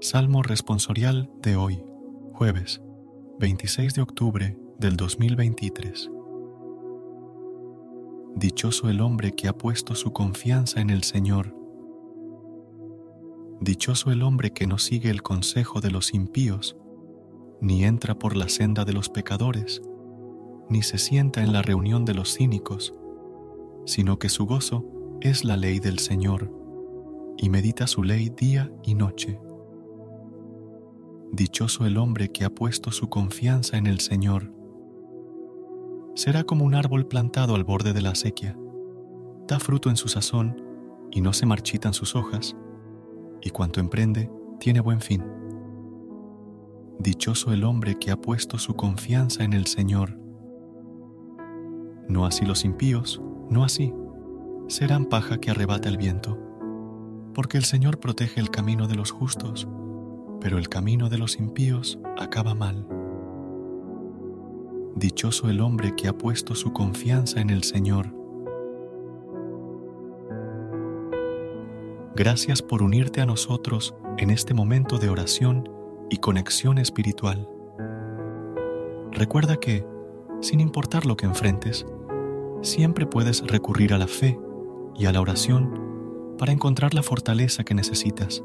Salmo responsorial de hoy, jueves 26 de octubre del 2023. Dichoso el hombre que ha puesto su confianza en el Señor. Dichoso el hombre que no sigue el consejo de los impíos, ni entra por la senda de los pecadores, ni se sienta en la reunión de los cínicos, sino que su gozo es la ley del Señor, y medita su ley día y noche. Dichoso el hombre que ha puesto su confianza en el Señor. Será como un árbol plantado al borde de la acequia. Da fruto en su sazón y no se marchitan sus hojas, y cuanto emprende tiene buen fin. Dichoso el hombre que ha puesto su confianza en el Señor. No así los impíos, no así. Serán paja que arrebata el viento, porque el Señor protege el camino de los justos pero el camino de los impíos acaba mal. Dichoso el hombre que ha puesto su confianza en el Señor. Gracias por unirte a nosotros en este momento de oración y conexión espiritual. Recuerda que, sin importar lo que enfrentes, siempre puedes recurrir a la fe y a la oración para encontrar la fortaleza que necesitas.